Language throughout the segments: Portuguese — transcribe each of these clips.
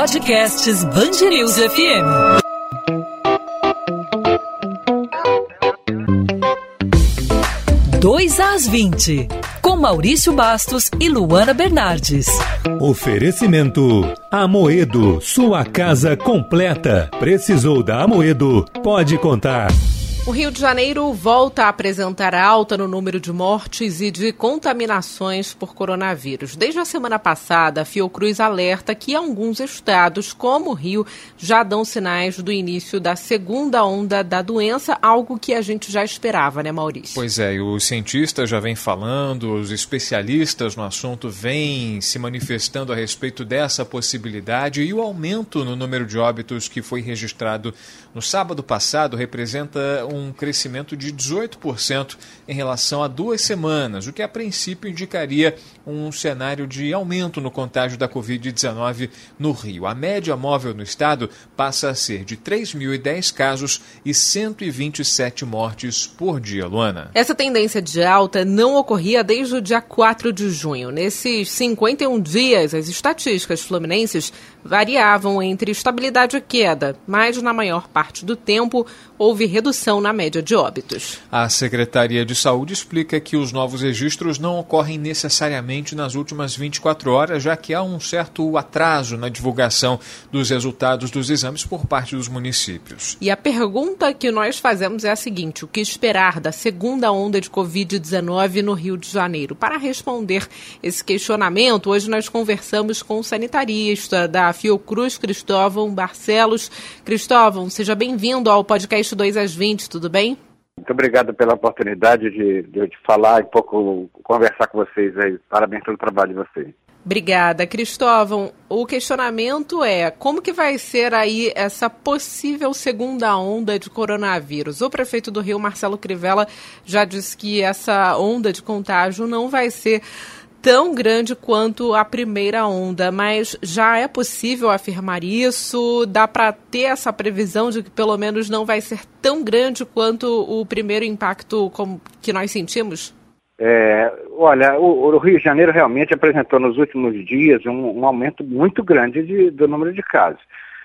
Podcasts Bangerils FM. Dois às 20, com Maurício Bastos e Luana Bernardes. Oferecimento Amoedo, sua casa completa. Precisou da Amoedo? Pode contar. O Rio de Janeiro volta a apresentar alta no número de mortes e de contaminações por coronavírus. Desde a semana passada, a Fiocruz alerta que alguns estados, como o Rio, já dão sinais do início da segunda onda da doença, algo que a gente já esperava, né, Maurício? Pois é, e os cientistas já vêm falando, os especialistas no assunto vêm se manifestando a respeito dessa possibilidade e o aumento no número de óbitos que foi registrado no sábado passado representa um crescimento de 18% em relação a duas semanas, o que a princípio indicaria um cenário de aumento no contágio da Covid-19 no Rio. A média móvel no estado passa a ser de 3.010 casos e 127 mortes por dia, Luana. Essa tendência de alta não ocorria desde o dia 4 de junho. Nesses 51 dias, as estatísticas fluminenses variavam entre estabilidade e queda, mas na maior parte do tempo houve redução na média de óbitos. A Secretaria de Saúde explica que os novos registros não ocorrem necessariamente nas últimas 24 horas, já que há um certo atraso na divulgação dos resultados dos exames por parte dos municípios. E a pergunta que nós fazemos é a seguinte: o que esperar da segunda onda de Covid-19 no Rio de Janeiro? Para responder esse questionamento, hoje nós conversamos com o sanitarista da Fiocruz, Cristóvão Barcelos. Cristóvão, seja bem-vindo ao podcast 2 às 20, tudo bem? Muito obrigado pela oportunidade de, de, de falar e um pouco conversar com vocês aí. Parabéns pelo trabalho de vocês. Obrigada, Cristóvão. O questionamento é como que vai ser aí essa possível segunda onda de coronavírus? O prefeito do Rio, Marcelo Crivella, já disse que essa onda de contágio não vai ser tão grande quanto a primeira onda, mas já é possível afirmar isso? Dá para ter essa previsão de que pelo menos não vai ser tão grande quanto o primeiro impacto que nós sentimos? É, olha, o, o, Rio de Janeiro realmente apresentou nos últimos dias um, um aumento muito grande de, do número de casos.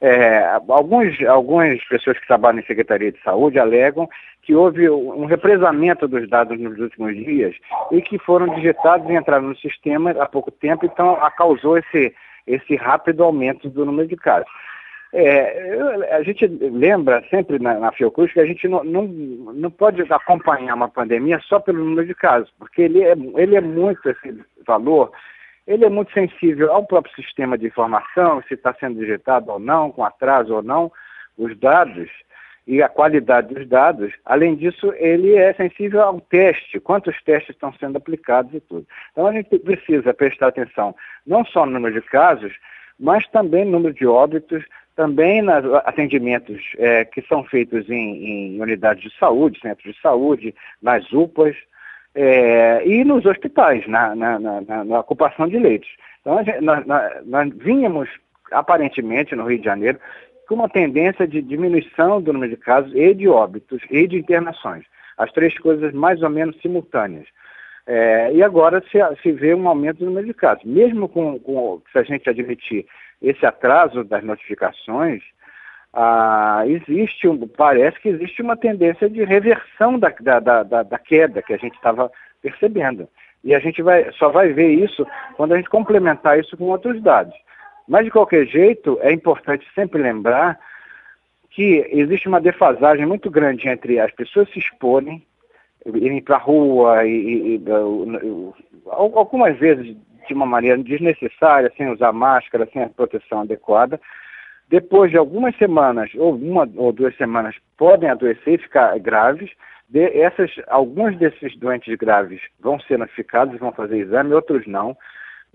É, alguns, algumas pessoas que trabalham em Secretaria de Saúde alegam que houve um represamento dos dados nos últimos dias e que foram digitados e entraram no sistema há pouco tempo, então causou esse, esse rápido aumento do número de casos. É, a gente lembra sempre na, na Fiocruz que a gente não, não, não pode acompanhar uma pandemia só pelo número de casos, porque ele é, ele é muito, esse valor ele é muito sensível ao próprio sistema de informação, se está sendo digitado ou não, com atraso ou não, os dados e a qualidade dos dados. Além disso, ele é sensível ao teste, quantos testes estão sendo aplicados e tudo. Então a gente precisa prestar atenção não só no número de casos, mas também no número de óbitos, também nos atendimentos é, que são feitos em, em unidades de saúde, centros de saúde, nas UPAs, é, e nos hospitais, na, na, na, na, ocupação de leitos. Então, gente, nós, nós, vínhamos, aparentemente, no Rio de Janeiro, com uma tendência de diminuição do número de casos e de óbitos e de internações. As três coisas mais ou menos simultâneas. É, e agora se, se, vê um aumento do número de casos. Mesmo com, com, se a gente admitir esse atraso das notificações, ah, existe, um, parece que existe uma tendência de reversão da, da, da, da queda que a gente estava percebendo. E a gente vai, só vai ver isso quando a gente complementar isso com outros dados. Mas, de qualquer jeito, é importante sempre lembrar que existe uma defasagem muito grande entre as pessoas se exporem, irem para a rua, e, e, e, algumas vezes de uma maneira desnecessária, sem usar máscara, sem a proteção adequada, depois de algumas semanas, ou uma ou duas semanas, podem adoecer e ficar graves. De, essas, alguns desses doentes graves vão ser notificados, vão fazer exame, outros não,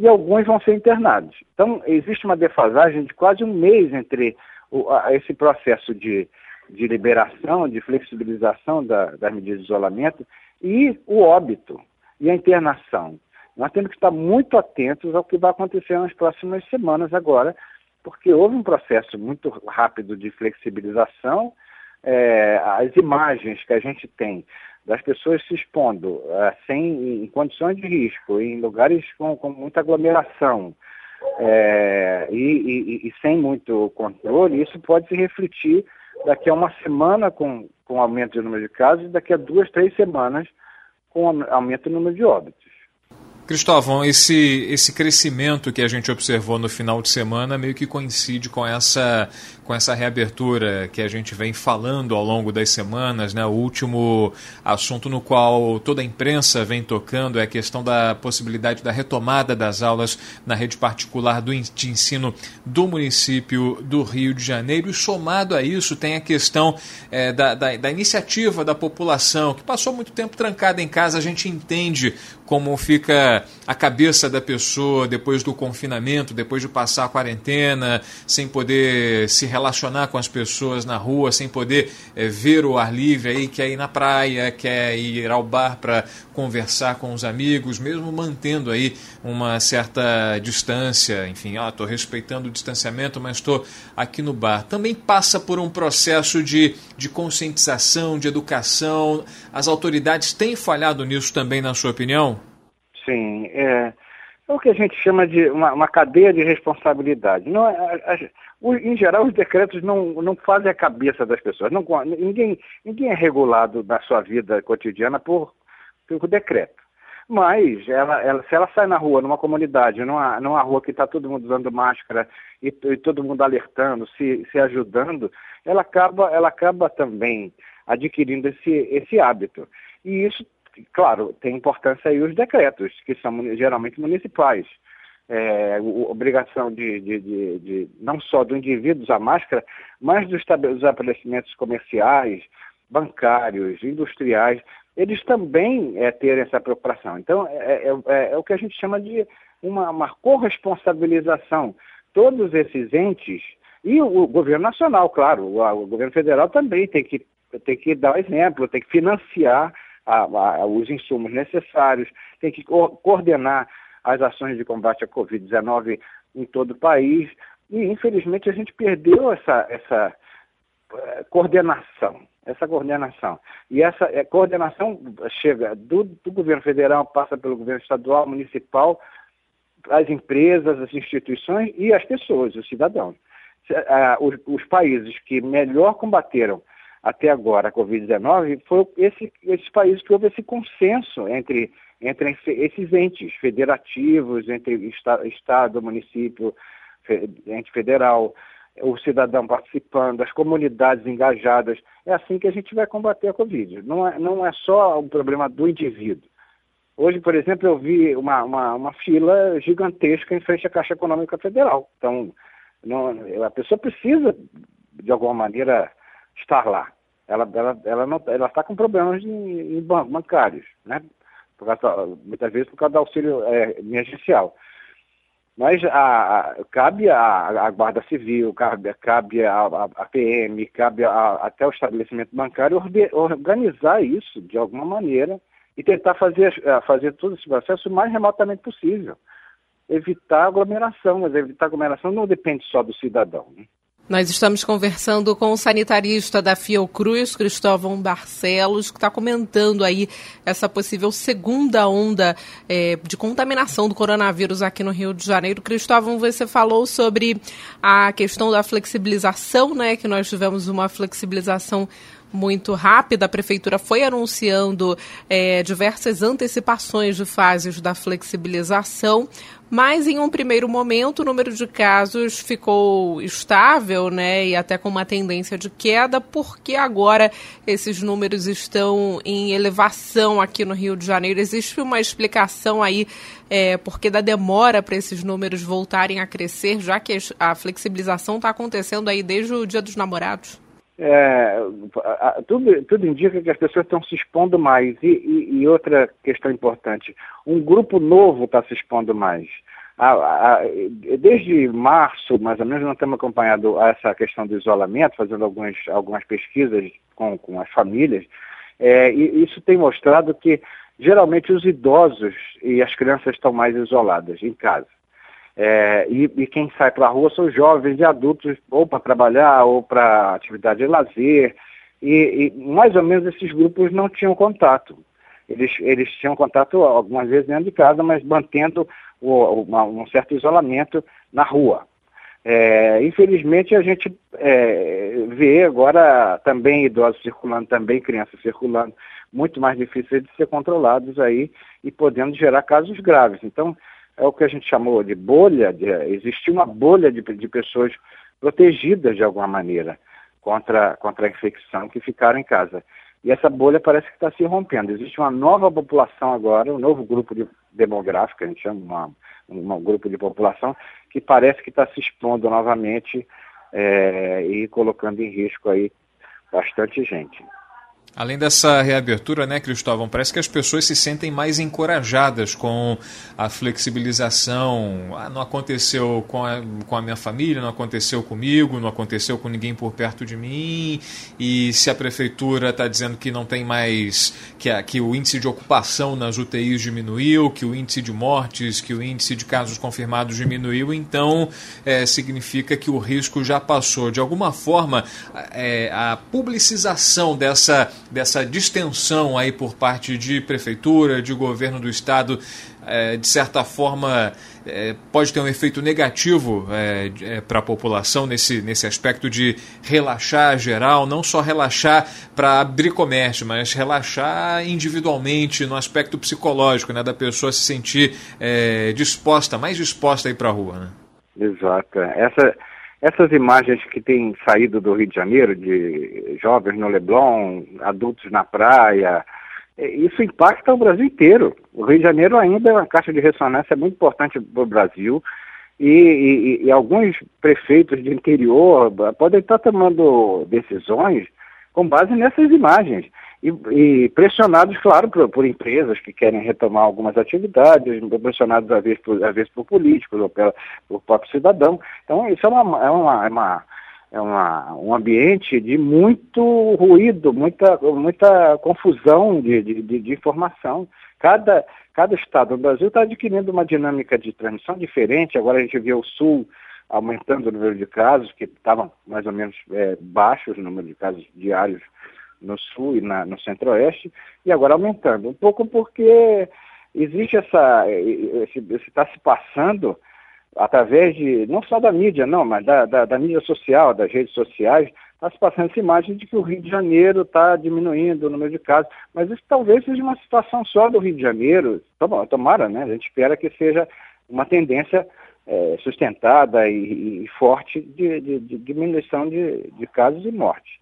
e alguns vão ser internados. Então, existe uma defasagem de quase um mês entre o, a, esse processo de, de liberação, de flexibilização da, das medidas de isolamento e o óbito e a internação. Nós temos que estar muito atentos ao que vai acontecer nas próximas semanas agora, porque houve um processo muito rápido de flexibilização. É, as imagens que a gente tem das pessoas se expondo é, sem, em condições de risco, em lugares com, com muita aglomeração, é, e, e, e, sem muito controle, isso pode se refletir daqui a uma semana com, com aumento de número de casos e daqui a duas, três semanas com aumento do número de óbitos. Cristóvão, esse, esse crescimento que a gente observou no final de semana meio que coincide com essa, com essa reabertura que a gente vem falando ao longo das semanas. Né? O último assunto no qual toda a imprensa vem tocando é a questão da possibilidade da retomada das aulas na rede particular do, de ensino do município do Rio de Janeiro. E somado a isso, tem a questão é, da, da, da iniciativa da população, que passou muito tempo trancada em casa. A gente entende como fica a cabeça da pessoa depois do confinamento, depois de passar a quarentena, sem poder se relacionar com as pessoas na rua, sem poder é, ver o ar livre, aí quer ir na praia, quer ir ao bar para conversar com os amigos, mesmo mantendo aí uma certa distância, enfim, estou ah, respeitando o distanciamento, mas estou aqui no bar. Também passa por um processo de, de conscientização, de educação. As autoridades têm falhado nisso também, na sua opinião? Sim, é, é o que a gente chama de uma, uma cadeia de responsabilidade. Não, a, a, o, em geral, os decretos não, não fazem a cabeça das pessoas. Não, ninguém, ninguém é regulado na sua vida cotidiana por, por decreto. Mas ela, ela, se ela sai na rua, numa comunidade, numa, numa rua que está todo mundo usando máscara e, e, todo mundo alertando, se, se ajudando, ela acaba, ela acaba também adquirindo esse, esse hábito. E isso claro, tem importância aí os decretos, que são geralmente municipais. É, obrigação de, de, de, de, não só do indivíduo usar máscara, mas dos estabelecimentos comerciais, bancários, industriais, eles também é, terem essa preocupação. Então, é, é, é, é o que a gente chama de uma, uma corresponsabilização. Todos esses entes, e o, governo nacional, claro, o, o, governo federal também tem que, tem que dar exemplo, tem que financiar a, a, os insumos necessários, tem que co coordenar as ações de combate à Covid-19 em todo o país. E, infelizmente, a gente perdeu essa, essa uh, coordenação. Essa coordenação. E essa uh, coordenação chega do, do governo federal, passa pelo governo estadual, municipal, as empresas, as instituições e as pessoas, os cidadãos. Os, os países que melhor combateram até agora a Covid-19 foi esse, esses países que houve esse consenso entre, entre esses entes federativos, entre Estado, município, ente federal, o cidadão participando, as comunidades engajadas. É assim que a gente vai combater a Covid. Não é, não é só um problema do indivíduo. Hoje, por exemplo, eu vi uma, uma, uma fila gigantesca em frente à Caixa Econômica Federal. Então, não, a pessoa precisa, de alguma maneira, estar lá. Ela ela ela não ela está com problemas em, em bancários, né? Causa, muitas vezes por causa do auxílio é, emergencial. Mas a, a, cabe à Guarda Civil, cabe, cabe a, a, PM, cabe até o estabelecimento bancário organizar isso de alguma maneira e tentar fazer, fazer todo esse processo o mais remotamente possível. Evitar aglomeração, mas evitar aglomeração não depende só do cidadão. Né? Nós estamos conversando com o sanitarista da Fiocruz, Cristóvão Barcelos, que está comentando aí essa possível segunda onda é, de contaminação do coronavírus aqui no Rio de Janeiro. Cristóvão, você falou sobre a questão da flexibilização, né? Que nós tivemos uma flexibilização muito rápida. A prefeitura foi anunciando é, diversas antecipações de fases da flexibilização, mas em um primeiro momento o número de casos ficou estável, né, e até com uma tendência de queda, porque agora esses números estão em elevação aqui no Rio de Janeiro. Existe uma explicação aí é, porque da demora para esses números voltarem a crescer, já que a flexibilização está acontecendo aí desde o Dia dos Namorados? É, tudo, tudo indica que as pessoas estão se expondo mais. E, e, e outra questão importante, um grupo novo está se expondo mais. A, a, desde março, mais ou menos, nós temos acompanhado essa questão do isolamento, fazendo algumas, algumas pesquisas com, com as famílias, é, e isso tem mostrado que geralmente os idosos e as crianças estão mais isoladas em casa. É, e, e, quem sai para a rua são jovens e adultos, ou para trabalhar, ou para atividade de lazer. E, e, mais ou menos esses grupos não tinham contato. Eles, eles tinham contato algumas vezes dentro de casa, mas mantendo o, uma, um certo isolamento na rua. É, infelizmente a gente é, vê agora também idosos circulando, também crianças circulando, muito mais difíceis de ser controlados aí e podendo gerar casos graves. Então, é o que a gente chamou de bolha, de, existe uma bolha de, de pessoas protegidas de alguma maneira contra, contra a infecção que ficaram em casa. E essa bolha parece que está se rompendo. Existe uma nova população agora, um novo grupo de, demográfico, a gente chama uma, um grupo de população, que parece que está se expondo novamente é, e colocando em risco aí bastante gente. Além dessa reabertura, né, Cristóvão, parece que as pessoas se sentem mais encorajadas com a flexibilização. Ah, não aconteceu com a, com a minha família, não aconteceu comigo, não aconteceu com ninguém por perto de mim. E se a prefeitura está dizendo que não tem mais, que, a, que o índice de ocupação nas UTIs diminuiu, que o índice de mortes, que o índice de casos confirmados diminuiu, então é, significa que o risco já passou. De alguma forma, é, a publicização dessa dessa distensão aí por parte de prefeitura, de governo do estado, é, de certa forma é, pode ter um efeito negativo é, é para a população nesse, nesse aspecto de relaxar geral, não só relaxar para abrir comércio, mas relaxar individualmente no aspecto psicológico, né, da pessoa se sentir é, disposta, mais disposta a ir para a rua. Né? Exato. Essa essas imagens que têm saído do Rio de Janeiro, de jovens no Leblon, adultos na praia, é, isso impacta o Brasil inteiro. O Rio de Janeiro ainda é uma caixa de ressonância muito importante para o Brasil e, e, e, alguns prefeitos de interior podem estar tomando decisões com base nessas imagens e, e pressionados, claro, por, por, empresas que querem retomar algumas atividades, pressionados às vezes por, às vezes por políticos ou pela, por próprio cidadão. Então, isso é, uma, é, uma, é, uma, é uma, um ambiente de muito ruído, muita, muita confusão de, de, de, informação. Cada, cada estado do Brasil está adquirindo uma dinâmica de transmissão diferente. Agora a gente vê o Sul aumentando o número de casos, que estavam mais ou menos é, baixos o número de casos diários no sul e na, no centro-oeste, e agora aumentando. Um pouco porque existe essa. está se passando através de, não só da mídia, não, mas da, da, da mídia social, das redes sociais, está se passando essa imagem de que o Rio de Janeiro está diminuindo o número de casos. Mas isso talvez seja uma situação só do Rio de Janeiro. Tomara, né? A gente espera que seja uma tendência é, sustentada e, e forte de, de, de diminuição de, de casos e mortes.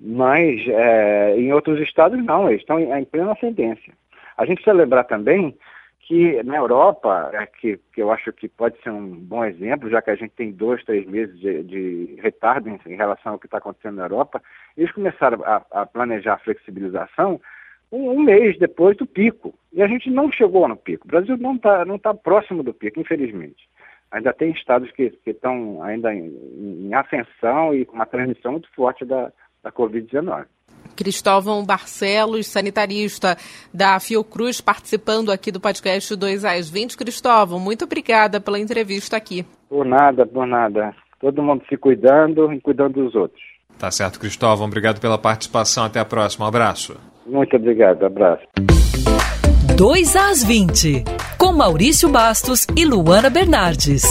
Mas é, em outros estados não, eles estão em, em plena ascendência. A gente precisa lembrar também que na Europa, é, que, que, eu acho que pode ser um bom exemplo, já que a gente tem dois, três meses de, de retardo em, em, relação ao que está acontecendo na Europa, eles começaram a, a planejar a flexibilização um, um, mês depois do pico. E a gente não chegou no pico. O Brasil não está não tá próximo do pico, infelizmente. Ainda tem estados que estão ainda em, em ascensão e com uma transmissão muito forte da, da Covid-19. Cristóvão Barcelos, sanitarista da Fiocruz, participando aqui do podcast 2 às 20. Cristóvão, muito obrigada pela entrevista aqui. Por nada, por nada. Todo mundo se cuidando e cuidando dos outros. Tá certo, Cristóvão. Obrigado pela participação. Até a próxima. Um abraço. Muito obrigado. Abraço. 2 às 20, com Maurício Bastos e Luana Bernardes.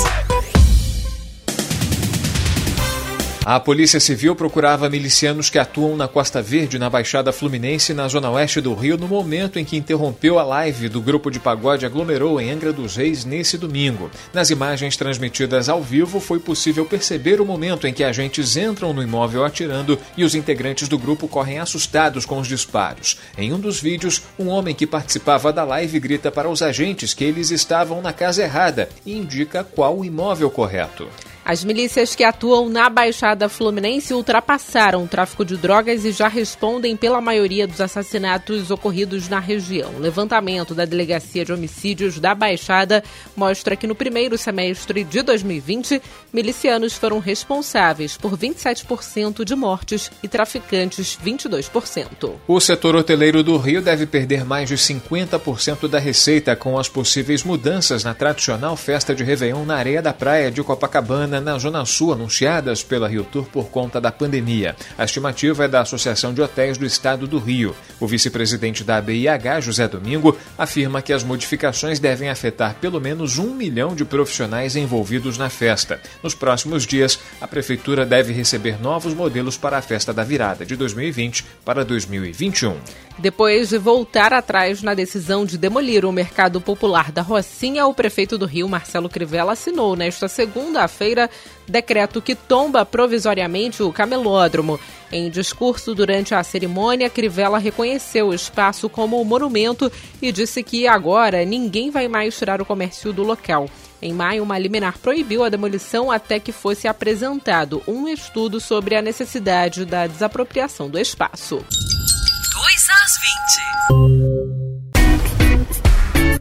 A Polícia Civil procurava milicianos que atuam na Costa Verde, na Baixada Fluminense, na zona oeste do Rio, no momento em que interrompeu a live do grupo de pagode Aglomerou em Angra dos Reis nesse domingo. Nas imagens transmitidas ao vivo, foi possível perceber o momento em que agentes entram no imóvel atirando e os integrantes do grupo correm assustados com os disparos. Em um dos vídeos, um homem que participava da live grita para os agentes que eles estavam na casa errada e indica qual o imóvel correto. As milícias que atuam na Baixada Fluminense ultrapassaram o tráfico de drogas e já respondem pela maioria dos assassinatos ocorridos na região. O levantamento da Delegacia de Homicídios da Baixada mostra que no primeiro semestre de 2020, milicianos foram responsáveis por 27% de mortes e traficantes 22%. O setor hoteleiro do Rio deve perder mais de 50% da receita com as possíveis mudanças na tradicional festa de Réveillon na areia da praia de Copacabana na Zona Sul anunciadas pela Rio Tour por conta da pandemia. A estimativa é da Associação de Hotéis do Estado do Rio. O vice-presidente da ABIH, José Domingo, afirma que as modificações devem afetar pelo menos um milhão de profissionais envolvidos na festa. Nos próximos dias, a Prefeitura deve receber novos modelos para a festa da virada de 2020 para 2021. Depois de voltar atrás na decisão de demolir o mercado popular da Rocinha, o prefeito do Rio, Marcelo Crivella, assinou nesta segunda-feira decreto que tomba provisoriamente o camelódromo. Em discurso durante a cerimônia, Crivella reconheceu o espaço como monumento e disse que agora ninguém vai mais tirar o comércio do local. Em maio, uma liminar proibiu a demolição até que fosse apresentado um estudo sobre a necessidade da desapropriação do espaço. 2 às 20.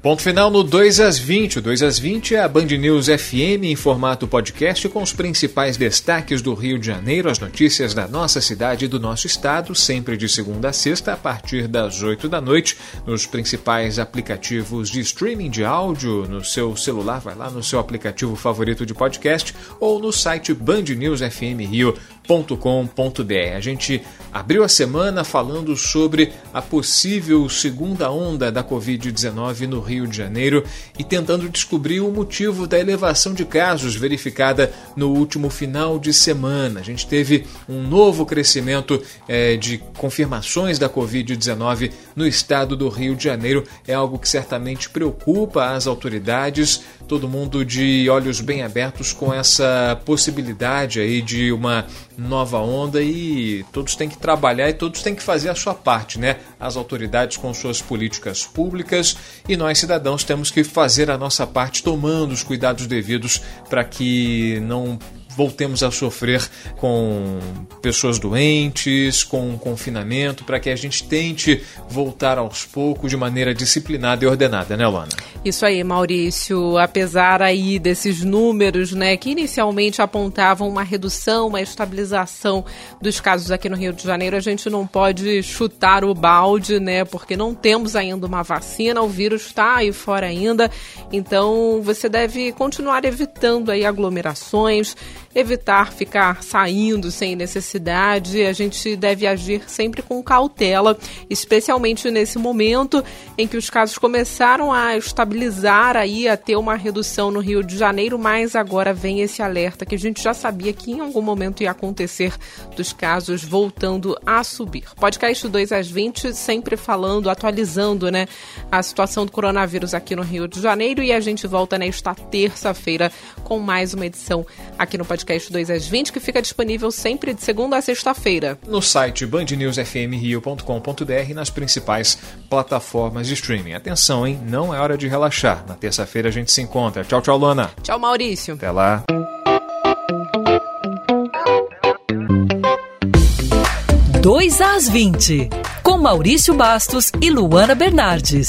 Ponto final no 2 às 20. O 2 às 20 é a Band News FM em formato podcast com os principais destaques do Rio de Janeiro, as notícias da nossa cidade e do nosso estado, sempre de segunda a sexta, a partir das 8 da noite, nos principais aplicativos de streaming de áudio, no seu celular, vai lá no seu aplicativo favorito de podcast ou no site bandnewsfmrio.com.br. A gente abriu a semana falando sobre a possível segunda onda da Covid-19 no Rio de Janeiro e tentando descobrir o motivo da elevação de casos verificada no último final de semana. A gente teve um novo crescimento é, de confirmações da Covid-19 no estado do Rio de Janeiro. É algo que certamente preocupa as autoridades, todo mundo de olhos bem abertos com essa possibilidade aí de uma nova onda e todos têm que trabalhar e todos têm que fazer a sua parte, né? As autoridades com suas políticas públicas e nós cidadãos temos que fazer a nossa parte tomando os cuidados devidos para que não voltemos a sofrer com pessoas doentes, com confinamento, para que a gente tente voltar aos poucos de maneira disciplinada e ordenada, né, Luana? Isso aí, Maurício. Apesar aí desses números, né, que inicialmente apontavam uma redução, uma estabilização dos casos aqui no Rio de Janeiro, a gente não pode chutar o balde, né, porque não temos ainda uma vacina, o vírus está aí fora ainda. Então, você deve continuar evitando aí aglomerações, evitar ficar saindo sem necessidade. A gente deve agir sempre com cautela, especialmente nesse momento em que os casos começaram a estabilizar aí, a ter uma redução no Rio de Janeiro, mas agora vem esse alerta que a gente já sabia que em algum momento ia acontecer dos casos voltando a subir. Podcast 2 às 20, sempre falando, atualizando, né, a situação do coronavírus aqui no Rio de Janeiro e a gente volta nesta terça-feira com mais uma edição aqui no podcast podcast 2 às 20, que fica disponível sempre de segunda a sexta-feira. No site bandnewsfmrio.com.br e nas principais plataformas de streaming. Atenção, hein? Não é hora de relaxar. Na terça-feira a gente se encontra. Tchau, tchau, Luana. Tchau, Maurício. Até lá. Dois às 20, com Maurício Bastos e Luana Bernardes.